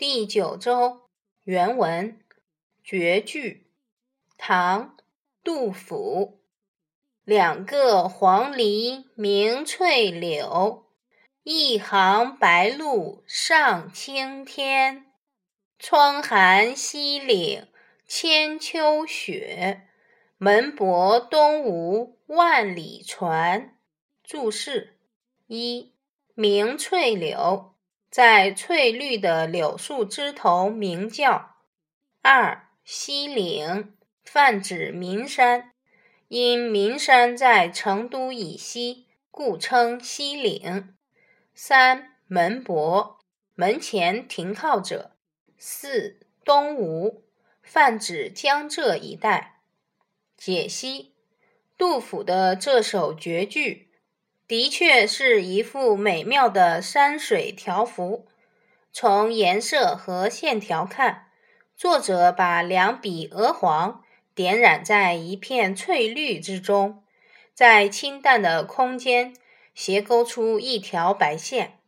第九周原文绝句，唐·杜甫。两个黄鹂鸣翠柳，一行白鹭上青天。窗含西岭千秋雪，门泊东吴万里船。注释：一、鸣翠柳。在翠绿的柳树枝头鸣叫。二西岭泛指岷山，因岷山在成都以西，故称西岭。三门泊门前停靠者。四东吴泛指江浙一带。解析：杜甫的这首绝句。的确是一幅美妙的山水条幅。从颜色和线条看，作者把两笔鹅黄点染在一片翠绿之中，在清淡的空间斜勾出一条白线，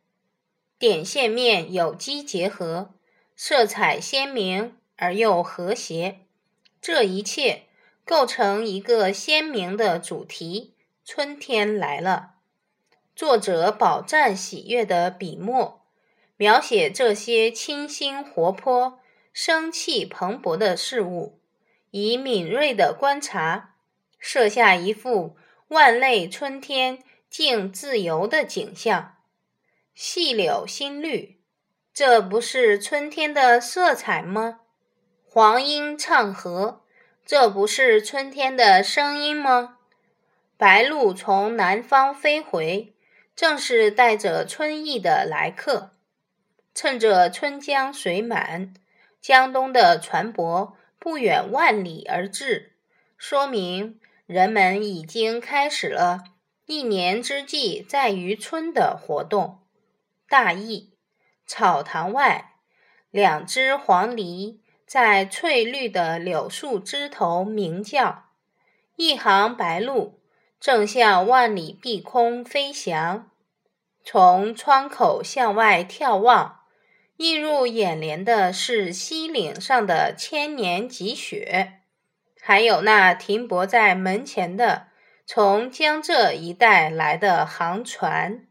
点线面有机结合，色彩鲜明而又和谐。这一切构成一个鲜明的主题：春天来了。作者饱蘸喜悦的笔墨，描写这些清新活泼、生气蓬勃的事物，以敏锐的观察，设下一幅万类春天竟自由的景象。细柳新绿，这不是春天的色彩吗？黄莺唱和，这不是春天的声音吗？白鹭从南方飞回。正是带着春意的来客，趁着春江水满，江东的船舶不远万里而至，说明人们已经开始了一年之计在于春的活动。大意：草堂外，两只黄鹂在翠绿的柳树枝头鸣叫，一行白鹭。正向万里碧空飞翔，从窗口向外眺望，映入眼帘的是西岭上的千年积雪，还有那停泊在门前的从江浙一带来的航船。